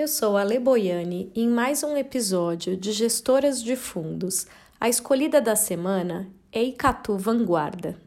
Eu sou a Le Boiani e em mais um episódio de Gestoras de Fundos. A escolhida da semana é Icatu Vanguarda.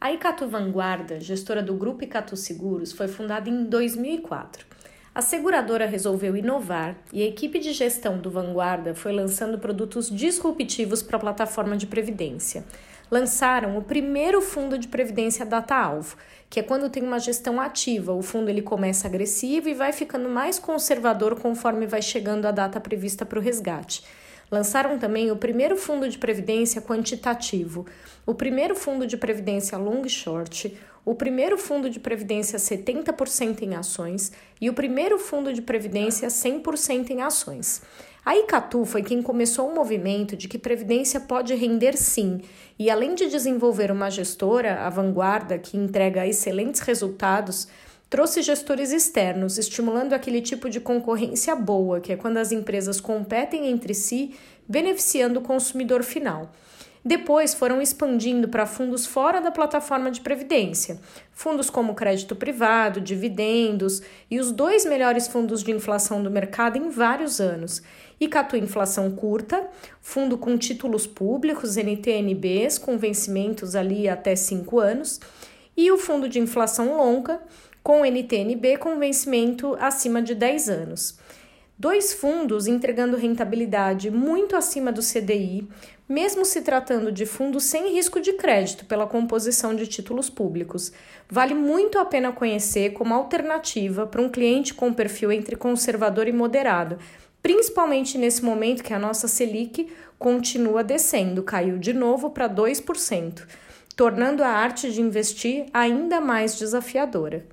A Icatu Vanguarda, gestora do Grupo Icatu Seguros, foi fundada em 2004. A seguradora resolveu inovar e a equipe de gestão do Vanguarda foi lançando produtos disruptivos para a plataforma de previdência. Lançaram o primeiro fundo de previdência data-alvo, que é quando tem uma gestão ativa. O fundo ele começa agressivo e vai ficando mais conservador conforme vai chegando a data prevista para o resgate. Lançaram também o primeiro fundo de previdência quantitativo, o primeiro fundo de previdência long short, o primeiro fundo de previdência 70% em ações e o primeiro fundo de previdência 100% em ações. A Icatu foi quem começou o movimento de que previdência pode render sim, e além de desenvolver uma gestora, a Vanguarda, que entrega excelentes resultados, trouxe gestores externos, estimulando aquele tipo de concorrência boa, que é quando as empresas competem entre si, beneficiando o consumidor final. Depois foram expandindo para fundos fora da plataforma de previdência, fundos como crédito privado, dividendos e os dois melhores fundos de inflação do mercado em vários anos. Icatu Inflação Curta, fundo com títulos públicos, NTNBs, com vencimentos ali até 5 anos, e o fundo de inflação longa, com NTNB com vencimento acima de 10 anos. Dois fundos entregando rentabilidade muito acima do CDI, mesmo se tratando de fundos sem risco de crédito pela composição de títulos públicos. Vale muito a pena conhecer como alternativa para um cliente com perfil entre conservador e moderado, principalmente nesse momento que a nossa Selic continua descendo, caiu de novo para 2%, tornando a arte de investir ainda mais desafiadora.